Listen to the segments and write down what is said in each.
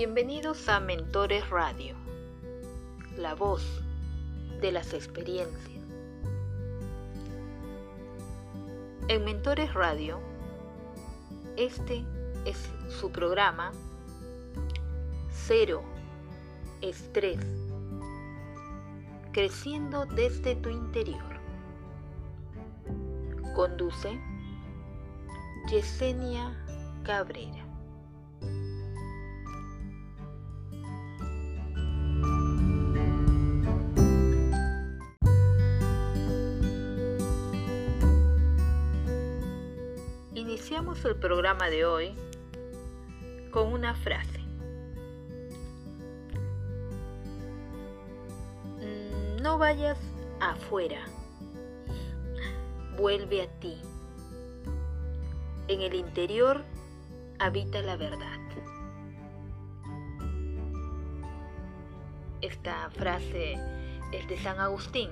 Bienvenidos a Mentores Radio, la voz de las experiencias. En Mentores Radio, este es su programa Cero Estrés, creciendo desde tu interior. Conduce Yesenia Cabrera. El programa de hoy con una frase. Mm, no vayas afuera, vuelve a ti. En el interior habita la verdad. Esta frase es de San Agustín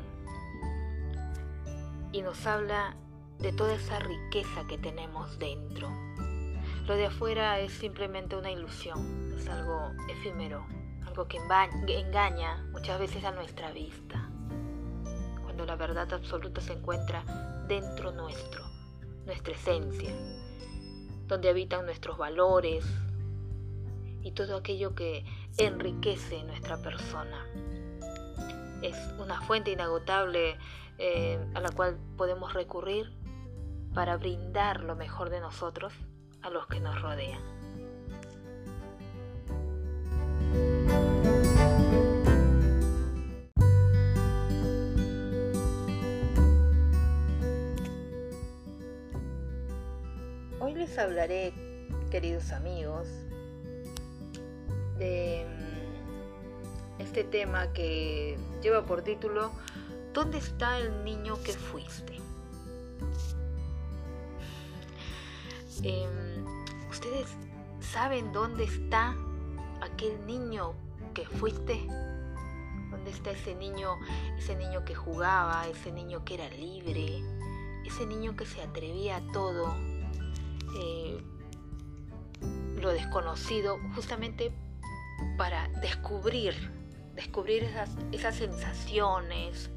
y nos habla de toda esa riqueza que tenemos dentro. Lo de afuera es simplemente una ilusión, es algo efímero, algo que engaña muchas veces a nuestra vista, cuando la verdad absoluta se encuentra dentro nuestro, nuestra esencia, donde habitan nuestros valores y todo aquello que enriquece nuestra persona. Es una fuente inagotable eh, a la cual podemos recurrir para brindar lo mejor de nosotros a los que nos rodean. Hoy les hablaré, queridos amigos, de mm, este tema que lleva por título ¿Dónde está el niño que fuiste? Em, ¿Ustedes saben dónde está aquel niño que fuiste? ¿Dónde está ese niño, ese niño que jugaba, ese niño que era libre, ese niño que se atrevía a todo, eh, lo desconocido, justamente para descubrir, descubrir esas, esas sensaciones,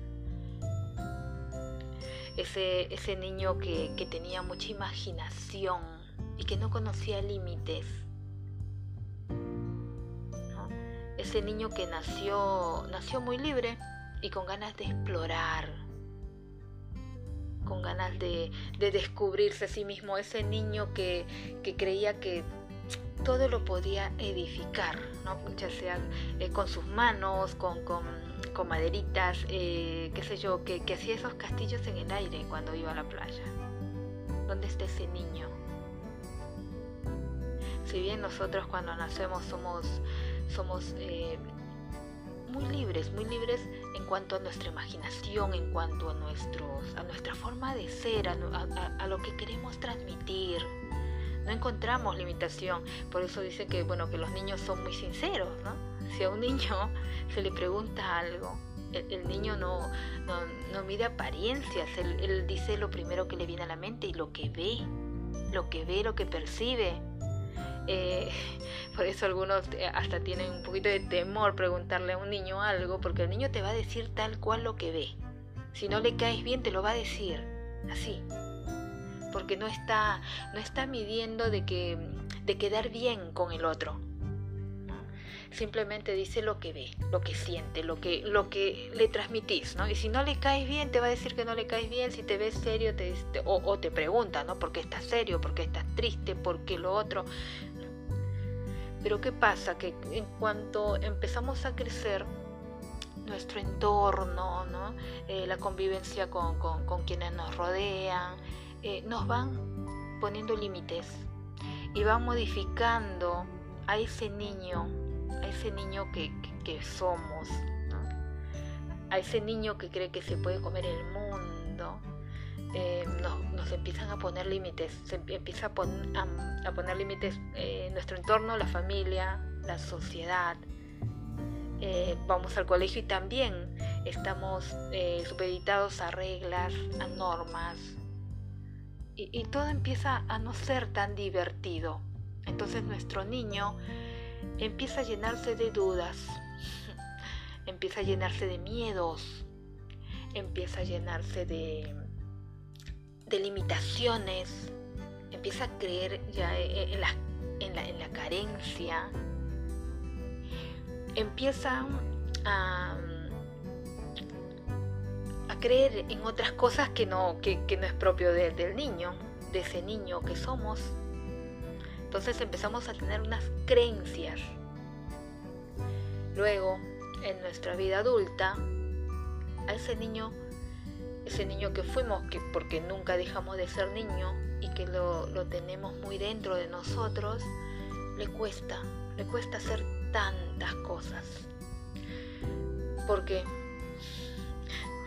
ese, niño que, tenía mucha imaginación y que no conocía límites. Ese niño que nació, nació muy libre y con ganas de explorar, con ganas de, descubrirse a sí mismo. Ese niño que, creía que todo lo podía edificar, ¿no? ya sea eh, con sus manos, con con maderitas, eh, qué sé yo, que, hacía esos castillos en el aire cuando iba a la playa. ¿Dónde está ese niño? Si bien nosotros cuando nacemos somos, somos eh, muy libres, muy libres en cuanto a nuestra imaginación, en cuanto a, nuestros, a nuestra forma de ser, a, lo que queremos transmitir, no encontramos limitación. Por eso dice que, bueno, que los niños son muy sinceros, ¿no? Si a un niño se le pregunta algo, el, niño no, no, mide apariencias, él, dice lo primero que le viene a la mente y lo que ve, lo que ve, lo que percibe. Eh, por eso algunos hasta tienen un poquito de temor preguntarle a un niño algo, porque el niño te va a decir tal cual lo que ve. Si no le caes bien, te lo va a decir así. Porque no está, no está midiendo de, que, de quedar bien con el otro simplemente dice lo que ve, lo que siente, lo que, lo que le transmitís, ¿no? Y si no le caes bien, te va a decir que no le caes bien, si te ves serio, te, o, te pregunta, ¿no? ¿Por qué estás serio? ¿Por qué estás triste? ¿Por qué lo otro? Pero ¿qué pasa? Que en cuanto empezamos a crecer, nuestro entorno, ¿no? Eh, la convivencia con, quienes nos rodean, eh, nos van poniendo límites y van modificando a ese niño a ese niño que, somos, a ese niño que cree que se puede comer el mundo, eh, nos, empiezan a poner límites, se empieza a, poner límites eh, nuestro entorno, la familia, la sociedad. Eh, vamos al colegio y también estamos supeditados a reglas, a normas, y todo empieza a no ser tan divertido. Entonces nuestro niño empieza a llenarse de dudas, empieza a llenarse de miedos, empieza a llenarse de, de limitaciones, empieza a creer ya en la, en la, en la carencia, empieza a, a, creer en otras cosas que no, que, que no es propio del niño, de ese niño que somos. Entonces empezamos a tener unas creencias. Luego, en nuestra vida adulta, a ese niño, ese niño que fuimos, que porque nunca dejamos de ser niño y que lo, lo tenemos muy dentro de nosotros, le cuesta, le cuesta hacer tantas cosas. Porque,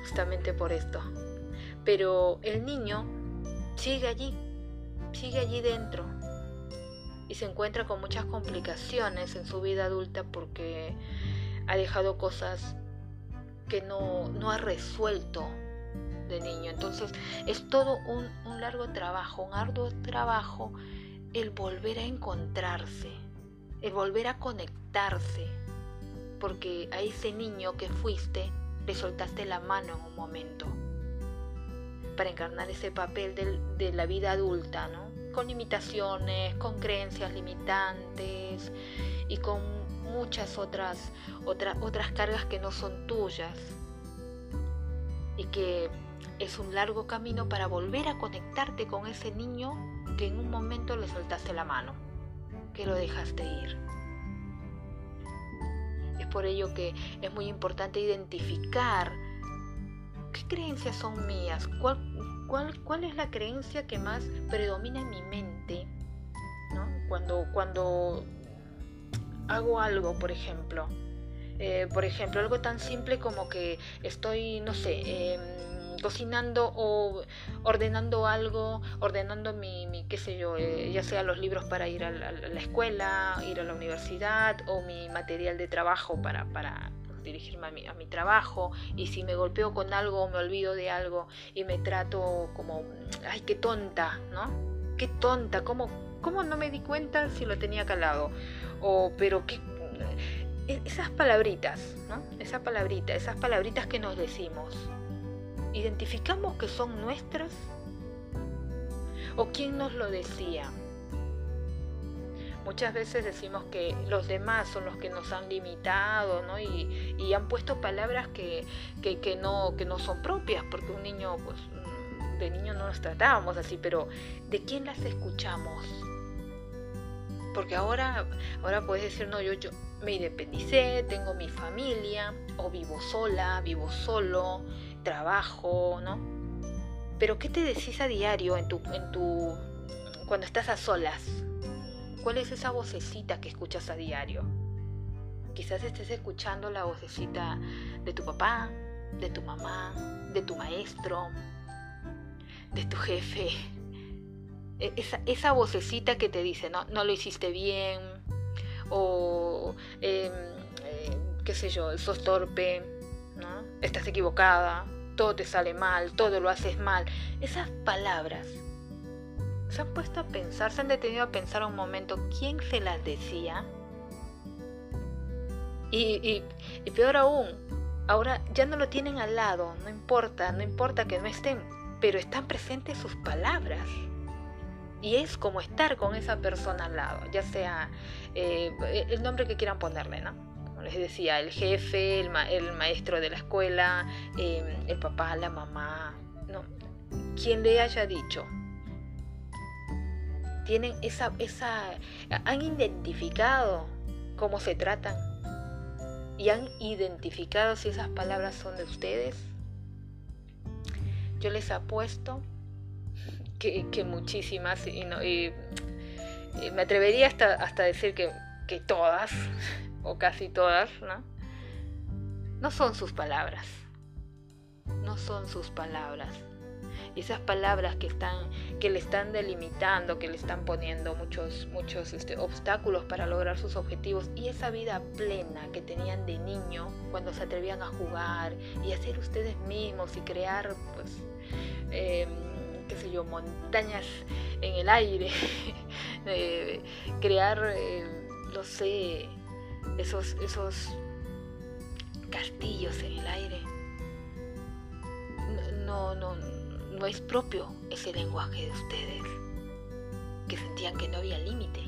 justamente por esto. Pero el niño sigue allí, sigue allí dentro y se encuentra con muchas complicaciones en su vida adulta porque ha dejado cosas que no, no ha resuelto de niño. Entonces es todo un, largo trabajo, un arduo trabajo el volver a encontrarse, el volver a conectarse, porque a ese niño que fuiste le soltaste la mano en un momento para encarnar ese papel de la vida adulta, ¿no? Con limitaciones, con creencias limitantes y con muchas otras, otras cargas que no son tuyas. Y que es un largo camino para volver a conectarte con ese niño que en un momento le soltaste la mano, que lo dejaste ir. Es por ello que es muy importante identificar qué creencias son mías, cuál, cuál, es la creencia que más predomina en mi mente. Cuando, cuando hago algo, por ejemplo. Eh, por ejemplo, algo tan simple como que estoy, no sé, em, cocinando o ordenando algo, ordenando mi, mi qué sé yo, eh, ya sea los libros para ir a la, escuela, ir a la universidad o mi material de trabajo para, para dirigirme a mi, trabajo y si me golpeo con algo o me olvido de algo y me trato como, ay, qué tonta, ¿no? Qué tonta, ¿cómo, cómo no me di cuenta si lo tenía calado? O, pero qué e, esas palabritas, ¿no? Esa palabrita, esas palabritas que nos decimos, ¿identificamos que son nuestras? ¿O quién nos lo decía? Muchas veces decimos que los demás son los que nos han limitado ¿no? y, y han puesto palabras que, que, no, que no son propias, porque un niño, pues de niño no nos tratábamos así, pero ¿de quién las escuchamos? Porque ahora, ahora puedes decir, no, yo, yo me independicé, tengo mi familia, o vivo sola, vivo solo, trabajo, ¿no? Pero ¿qué te decís a diario en tu, en tu, cuando estás a solas? ¿Cuál es esa vocecita que escuchas a diario? Quizás estés escuchando la vocecita de tu papá, de tu mamá, de tu maestro, de tu jefe, e, esa, vocecita que te dice, no, no lo hiciste bien, o em, eh, qué sé yo, sos torpe, estás equivocada, todo te sale mal, todo lo haces mal. Esas palabras, ¿se han puesto a pensar, se han detenido a pensar un momento quién se las decía? Y, y peor aún, ahora ya no lo tienen al lado, no importa, no importa que no estén, pero están presentes sus palabras y es como estar con esa persona al lado, ya sea eh, el nombre que quieran ponerle, ¿no? Como les decía, el jefe, el, maestro de la escuela, em, el papá, la mamá, ¿no? Quien le haya dicho. Tienen esa, esa, han identificado cómo se tratan y han identificado si esas palabras son de ustedes. Yo les apuesto que, muchísimas, y, me atrevería hasta, hasta decir que, que todas, o casi todas, ¿no? no son sus palabras, no son sus palabras. Esas palabras que, están, que le están delimitando, que le están poniendo muchos, muchos este, obstáculos para lograr sus objetivos, y esa vida plena que tenían de niño cuando se atrevían a jugar y a ser ustedes mismos y crear, pues, em, qué sé yo, montañas en el aire, crear eh, no sé, esos, esos castillos en el aire. No, no, no es propio ese lenguaje de ustedes, que sentían que no había límite.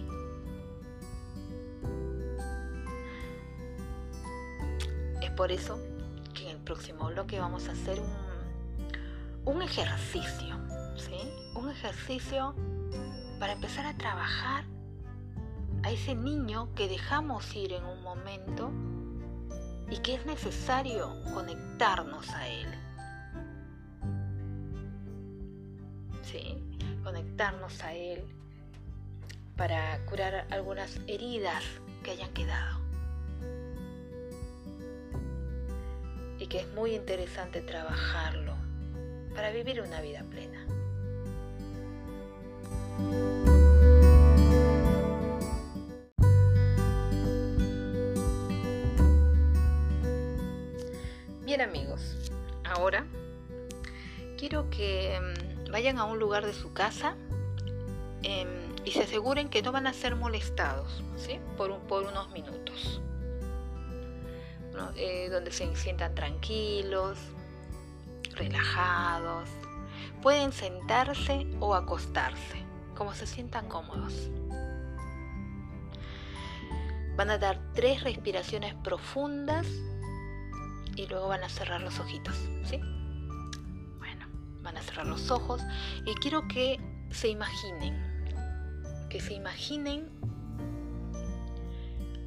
Es por eso que en el próximo bloque vamos a hacer un, un ejercicio, ¿sí? Un ejercicio para empezar a trabajar a ese niño que dejamos ir en un momento y que es necesario conectarnos a él. Conectarnos a él para curar algunas heridas que hayan quedado. Y que es muy interesante trabajarlo para vivir una vida plena. Bien amigos, ahora quiero que mm, vayan a un lugar de su casa em, y se aseguren que no van a ser molestados ¿sí? por, unos minutos. Eh, donde se sientan tranquilos, relajados. Pueden sentarse o acostarse como se sientan cómodos. Van a dar tres respiraciones profundas y luego van a cerrar los ojitos. A cerrar los ojos y quiero que se imaginen, que se imaginen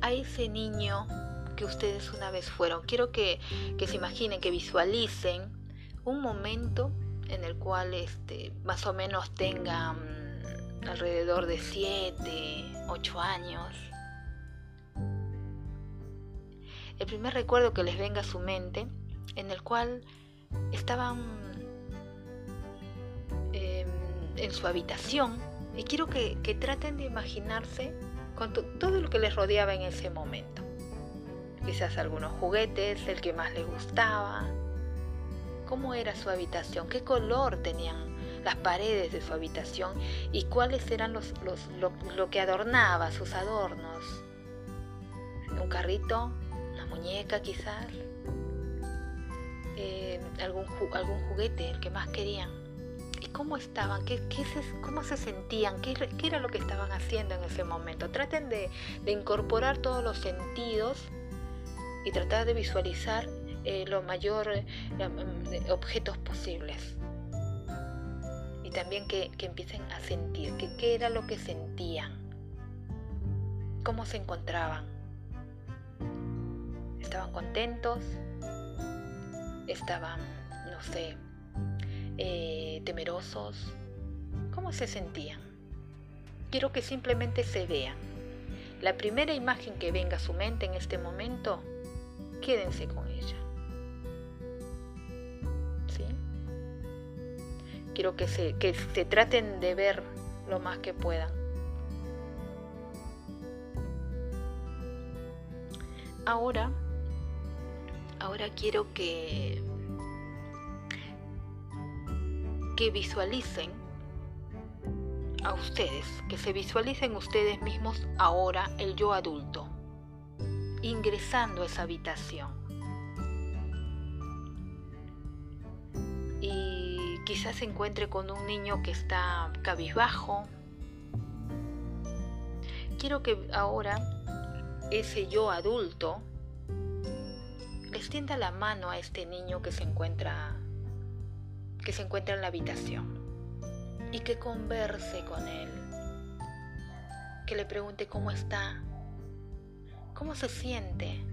a ese niño que ustedes una vez fueron. Quiero que, que se imaginen, que visualicen un momento en el cual este, más o menos tengan alrededor de 7, 8 años. El primer recuerdo que les venga a su mente, en el cual estaban em, en su habitación, y quiero que, traten de imaginarse con todo lo que les rodeaba en ese momento. Quizás algunos juguetes, el que más les gustaba, cómo era su habitación, qué color tenían las paredes de su habitación y cuáles eran los, lo, que adornaba, sus adornos. Un carrito, una muñeca quizás, eh, algún, algún juguete, el que más querían. ¿Y cómo estaban? ¿Qué, se, ¿Cómo se sentían? ¿Qué, ¿Qué, era lo que estaban haciendo en ese momento? Traten de, incorporar todos los sentidos y tratar de visualizar eh, lo mayor eh, objetos posibles y también que, empiecen a sentir que, qué era lo que sentían, cómo se encontraban. ¿Estaban contentos? ¿Estaban, no sé, eh, temerosos? ¿Cómo se sentían? Quiero que simplemente se vean. La primera imagen que venga a su mente en este momento, quédense con ella. quiero que se, que se traten de ver lo más que puedan. Ahora, ahora quiero que, que visualicen a ustedes, que se visualicen ustedes mismos ahora el yo adulto, ingresando a esa habitación. quizás se encuentre con un niño que está cabizbajo. Quiero que ahora ese yo adulto extienda la mano a este niño que se encuentra que se encuentra en la habitación y que converse con él. Que le pregunte cómo está, cómo se siente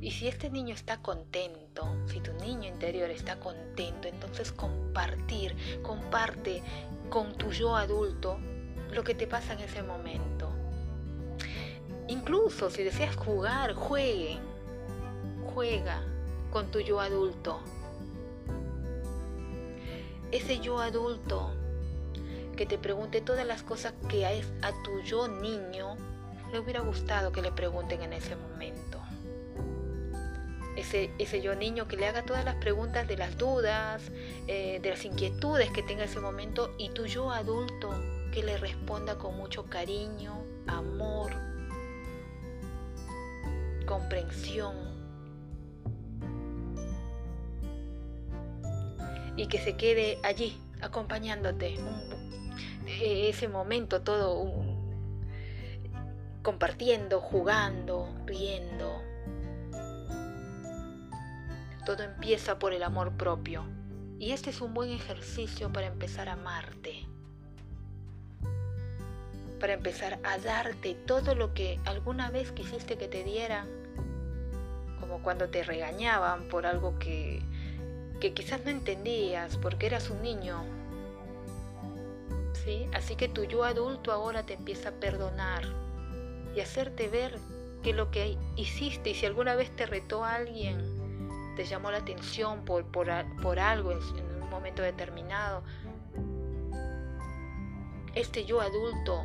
y si este niño está contento, si tu niño interior está contento, entonces compartir, comparte con tu yo adulto lo que te pasa en ese momento. Incluso si deseas jugar, jueguen, juega con tu yo adulto. Ese yo adulto que te pregunte todas las cosas que a, a tu yo niño le hubiera gustado que le pregunten en ese momento. Ese, yo niño que le haga todas las preguntas de las dudas, eh, de las inquietudes que tenga ese momento y tu yo adulto que le responda con mucho cariño, amor, comprensión y que se quede allí acompañándote. E, ese momento todo compartiendo, jugando, riendo. Todo empieza por el amor propio. Y este es un buen ejercicio para empezar a amarte. Para empezar a darte todo lo que alguna vez quisiste que te dieran, como cuando te regañaban por algo que, que quizás no entendías porque eras un niño. ¿Sí? Así que tu yo adulto ahora te empieza a perdonar y hacerte ver que lo que hiciste y si alguna vez te retó alguien, te llamó la atención por, por, por algo en, en un momento determinado, este yo adulto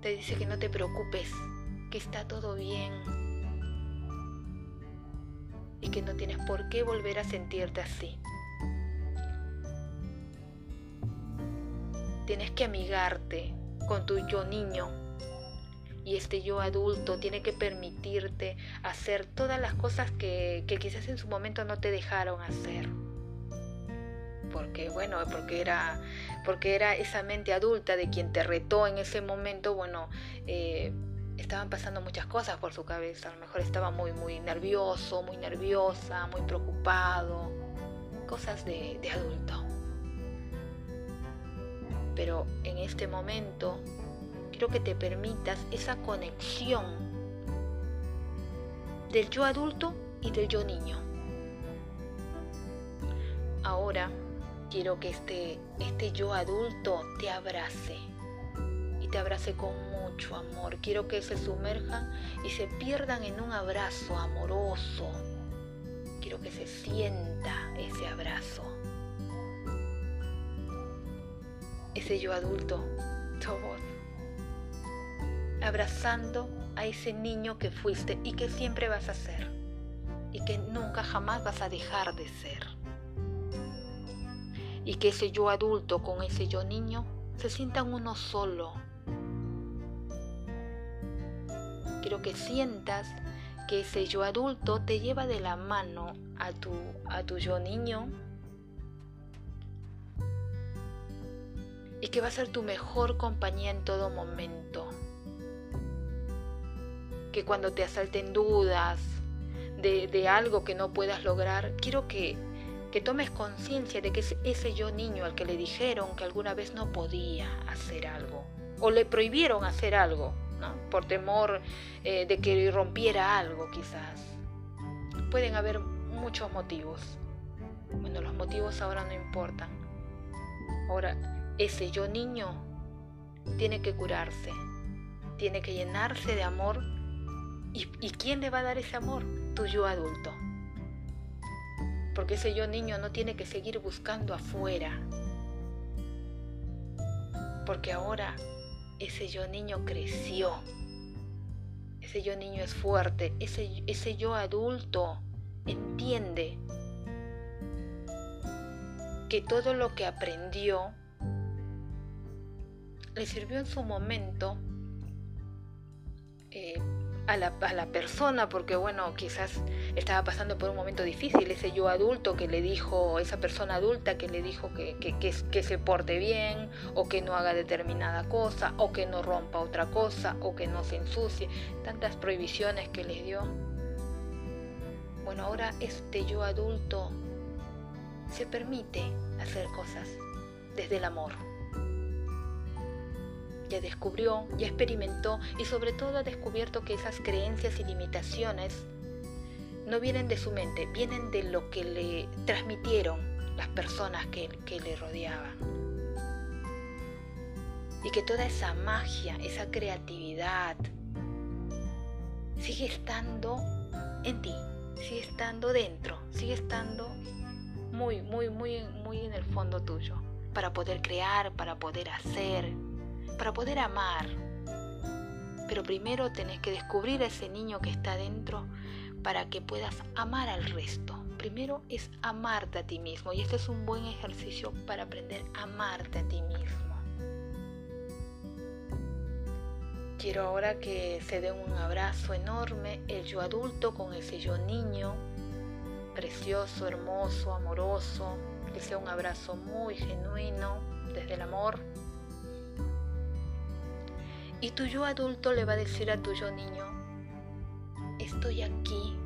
te dice que no te preocupes, que está todo bien y que no tienes por qué volver a sentirte así. Tienes que amigarte con tu yo niño y este yo adulto tiene que permitirte hacer todas las cosas que, que quizás en su momento no te dejaron hacer porque bueno, porque era, porque era esa mente adulta de quien te retó en ese momento, bueno, eh, estaban pasando muchas cosas por su cabeza, a lo mejor estaba muy, muy nervioso, muy nerviosa, muy preocupado, cosas de, adulto. Pero en este momento quiero que te permitas esa conexión del yo adulto y del yo niño. Ahora Quiero que este, este yo adulto te abrace te abrace con mucho amor. Quiero que se sumerjan y se pierdan en un abrazo amoroso. Quiero que se sienta ese abrazo. Ese yo adulto, voz, abrazando a ese niño que fuiste y que siempre vas a ser y que nunca jamás vas a dejar de ser y que ese yo adulto con ese yo niño se sientan uno solo. Quiero que sientas que ese yo adulto te lleva de la mano a tu, a tu yo niño y que va a ser tu mejor compañía en todo momento. Que cuando te asalten dudas de, de algo que no puedas lograr, quiero que que tomes conciencia de que es ese yo niño al que le dijeron que alguna vez no podía hacer algo o le prohibieron hacer algo, por temor eh, de que rompiera algo quizás. Pueden haber muchos motivos. Bueno, los motivos ahora no importan. Ahora, ese yo niño tiene que curarse, tiene que llenarse de amor. ¿Y, ¿Y quién le va a dar ese amor? Tu yo adulto porque ese yo niño no tiene que seguir buscando afuera, porque ahora ese yo niño creció, ese yo niño es fuerte, ese, ese yo adulto entiende que todo lo que aprendió le sirvió en su momento eh, a la, a la, persona, porque bueno, quizás estaba pasando por un momento difícil, ese yo adulto que le dijo, esa persona adulta que le dijo que, que, que, se porte bien, o que no haga determinada cosa, o que no rompa otra cosa, o que no se ensucie, tantas prohibiciones que le dio. Bueno, ahora este yo adulto se permite hacer cosas desde el amor ya descubrió, ya experimentó y sobre todo ha descubierto que esas creencias y limitaciones no vienen de su mente, vienen de lo que le transmitieron las personas que, que le rodeaban. Y que toda esa magia, esa creatividad, sigue estando en ti, sigue estando dentro, sigue estando muy, muy, muy, muy en el fondo tuyo, para poder crear, para poder hacer, para poder amar. Pero primero tenés que descubrir a ese niño que está dentro para que puedas amar al resto. Primero es amarte a ti mismo y este es un buen ejercicio para aprender a amarte a ti mismo. quiero ahora que se dé un abrazo enorme, el yo adulto con ese yo niño, precioso, hermoso, amoroso, que sea un abrazo muy genuino desde el amor. Y tu yo adulto le va a decir a tu yo niño, estoy aquí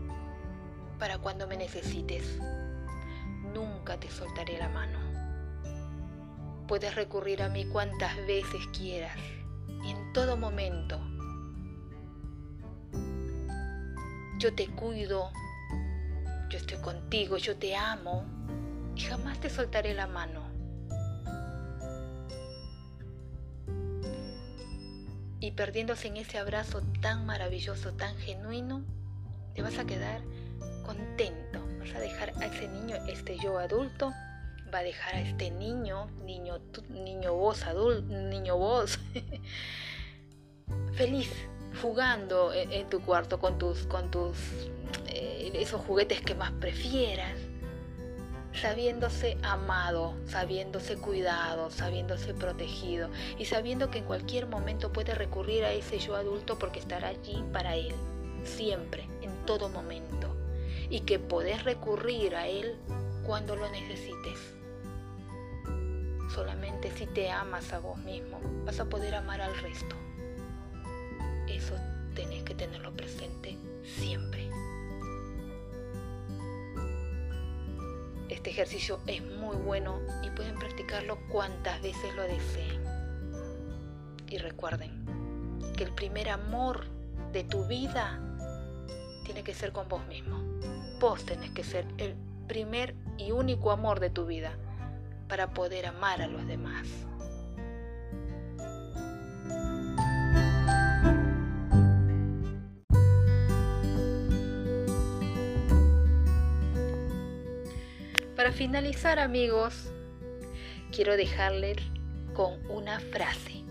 para cuando me necesites. Nunca te soltaré la mano. Puedes recurrir a mí cuantas veces quieras en todo momento. Yo te cuido, yo estoy contigo, yo te amo y jamás te soltaré la mano. Perdiéndose en ese abrazo tan maravilloso, tan genuino, te vas a quedar contento. Vas a dejar a ese niño, este yo adulto, va a dejar a este niño, niño, niño vos adulto, niño vos, feliz, jugando en, tu cuarto con tus, con tus, eh, esos juguetes que más prefieras, sabiéndose amado, sabiéndose cuidado, sabiéndose protegido y sabiendo que en cualquier momento puede recurrir a ese yo adulto porque estará allí para él, siempre, en todo momento, y que podés recurrir a él cuando lo necesites. Solamente si te amas a vos mismo vas a poder amar al resto. Eso tenés que tenerlo presente siempre. Este ejercicio es muy bueno y pueden practicarlo cuantas veces lo deseen. Y recuerden que el primer amor de tu vida tiene que ser con vos mismo. Vos tenés que ser el primer y único amor de tu vida para poder amar a los demás. Para finalizar amigos, quiero dejarles con una frase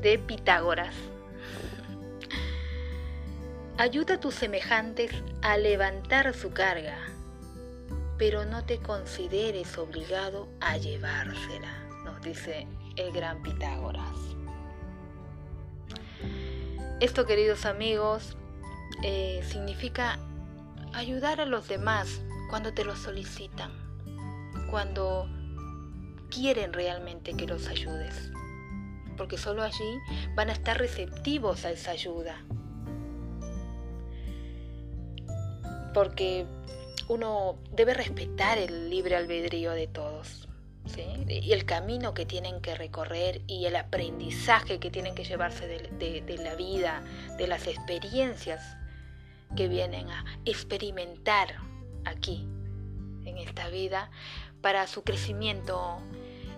de Pitágoras. Ayuda a tus semejantes a levantar su carga pero no te consideres obligado a llevársela, nos dice el gran Pitágoras. Esto, queridos amigos, eh, significa ayudar a los demás cuando te lo solicitan, cuando quieren realmente que los ayudes, porque solo allí van a estar receptivos a esa ayuda. Porque uno debe respetar el libre albedrío de todos. y el camino que tienen que recorrer y el aprendizaje que tienen que llevarse de, la vida, de las experiencias que vienen a experimentar aquí, en esta vida, para su crecimiento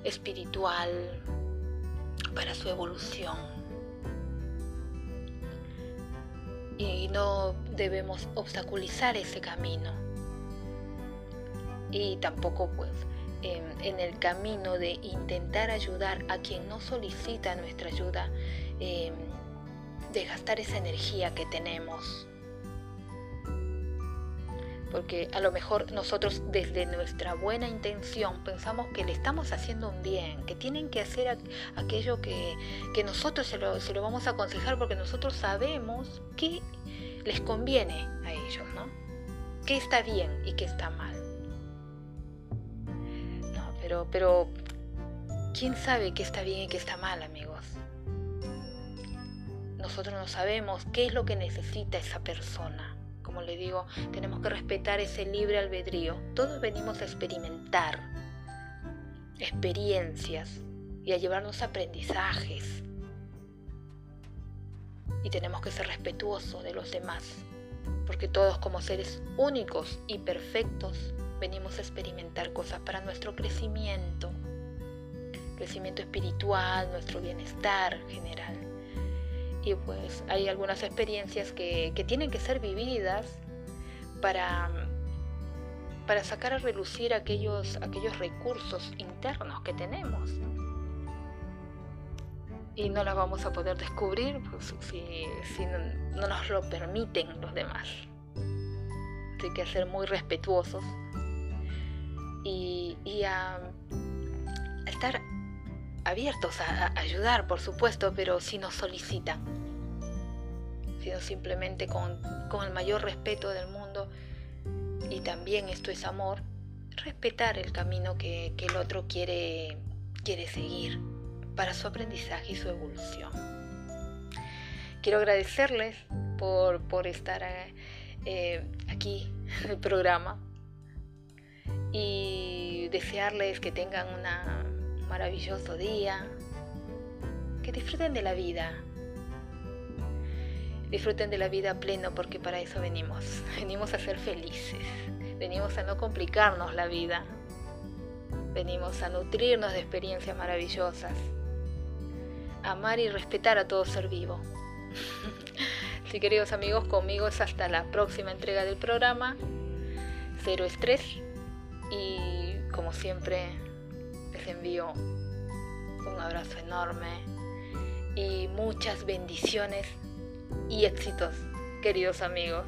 espiritual, para su evolución. Y no debemos obstaculizar ese camino y tampoco pues en, el camino de intentar ayudar a quien no solicita nuestra ayuda, em, de gastar esa energía que tenemos. Porque a lo mejor nosotros desde nuestra buena intención pensamos que le estamos haciendo un bien, que tienen que hacer aquello que, nosotros se lo, se lo, vamos a aconsejar porque nosotros sabemos que les conviene a ellos, ¿no? Que está bien y que está mal pero, ¿quién sabe qué está bien y qué está mal, amigos? Nosotros no sabemos qué es lo que necesita esa persona. Como le digo, tenemos que respetar ese libre albedrío. Todos venimos a experimentar experiencias y a llevarnos aprendizajes. Y tenemos que ser respetuosos de los demás, porque todos como seres únicos y perfectos venimos a experimentar cosas para nuestro crecimiento, crecimiento espiritual, nuestro bienestar general. Y pues hay algunas experiencias que, tienen que ser vividas para, para sacar a relucir aquellos, aquellos recursos internos que tenemos. Y no las vamos a poder descubrir pues, si, si no, nos lo permiten los demás. Hay que ser muy respetuosos y, a, estar abiertos a, ayudar, por supuesto, pero si nos solicitan. sino simplemente con, el mayor respeto del mundo, y también esto es amor, respetar el camino que, el otro quiere, quiere seguir para su aprendizaje y su evolución. Quiero agradecerles por, por estar eh, aquí en el programa y desearles que tengan un maravilloso día, que disfruten de la vida, disfruten de la vida pleno porque para eso venimos, venimos a ser felices, venimos a no complicarnos la vida, venimos a nutrirnos de experiencias maravillosas, amar y respetar a todo ser vivo. Sí, queridos amigos, conmigo es hasta la próxima entrega del programa. Cero estrés. Y como siempre, envío un abrazo enorme y muchas bendiciones y éxitos, queridos amigos.